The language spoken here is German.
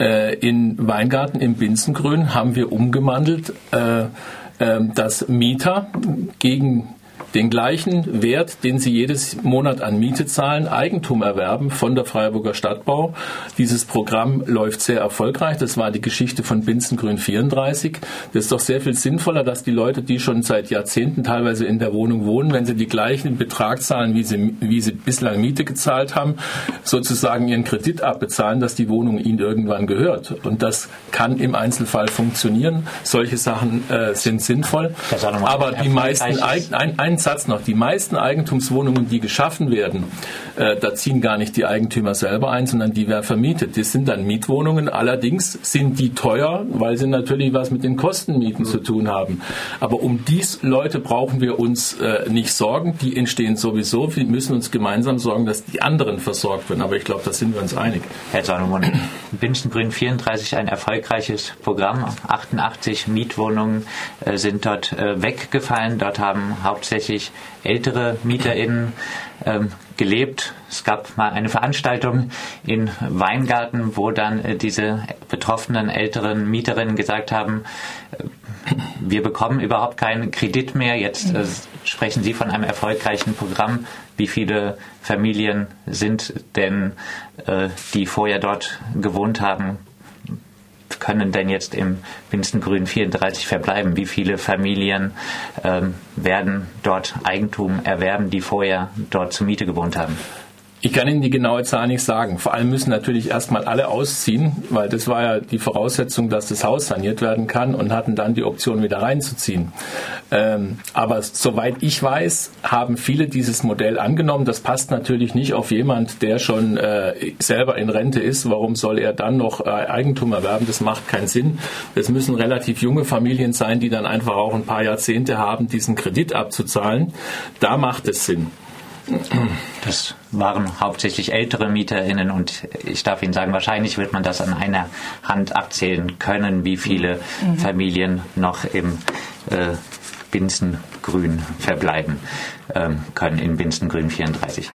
Äh, in Weingarten im Binzengrün haben wir umgewandelt, äh, äh, dass Mieter gegen den gleichen Wert, den sie jedes Monat an Miete zahlen, Eigentum erwerben von der Freiburger Stadtbau. Dieses Programm läuft sehr erfolgreich. Das war die Geschichte von Binzengrün 34. Das ist doch sehr viel sinnvoller, dass die Leute, die schon seit Jahrzehnten teilweise in der Wohnung wohnen, wenn sie die gleichen Betrag zahlen, wie sie, wie sie bislang Miete gezahlt haben, sozusagen ihren Kredit abbezahlen, dass die Wohnung ihnen irgendwann gehört. Und das kann im Einzelfall funktionieren. Solche Sachen äh, sind sinnvoll. Aber die meisten, ein, ein, Satz noch. Die meisten Eigentumswohnungen, die geschaffen werden, äh, da ziehen gar nicht die Eigentümer selber ein, sondern die werden vermietet. Das sind dann Mietwohnungen. Allerdings sind die teuer, weil sie natürlich was mit den Kostenmieten mhm. zu tun haben. Aber um dies Leute brauchen wir uns äh, nicht sorgen. Die entstehen sowieso. Wir müssen uns gemeinsam sorgen, dass die anderen versorgt werden. Aber ich glaube, da sind wir uns einig. Herr Salomon, Binzengrün 34, ein erfolgreiches Programm. 88 Mietwohnungen äh, sind dort äh, weggefallen. Dort haben hauptsächlich hauptsächlich ältere MieterInnen ähm, gelebt. Es gab mal eine Veranstaltung in Weingarten, wo dann äh, diese betroffenen älteren Mieterinnen gesagt haben, äh, wir bekommen überhaupt keinen Kredit mehr. Jetzt äh, sprechen Sie von einem erfolgreichen Programm. Wie viele Familien sind denn, äh, die vorher dort gewohnt haben, können denn jetzt im Winstengrün 34 verbleiben? Wie viele Familien ähm, werden dort Eigentum erwerben, die vorher dort zur Miete gewohnt haben? Ich kann Ihnen die genaue Zahl nicht sagen. Vor allem müssen natürlich erstmal alle ausziehen, weil das war ja die Voraussetzung, dass das Haus saniert werden kann und hatten dann die Option, wieder reinzuziehen. Ähm, aber soweit ich weiß, haben viele dieses Modell angenommen. Das passt natürlich nicht auf jemand, der schon äh, selber in Rente ist. Warum soll er dann noch äh, Eigentum erwerben? Das macht keinen Sinn. Das müssen relativ junge Familien sein, die dann einfach auch ein paar Jahrzehnte haben, diesen Kredit abzuzahlen. Da macht es Sinn. Das waren hauptsächlich ältere MieterInnen und ich darf Ihnen sagen, wahrscheinlich wird man das an einer Hand abzählen können, wie viele mhm. Familien noch im äh, Binzengrün verbleiben ähm, können, in Binzengrün 34.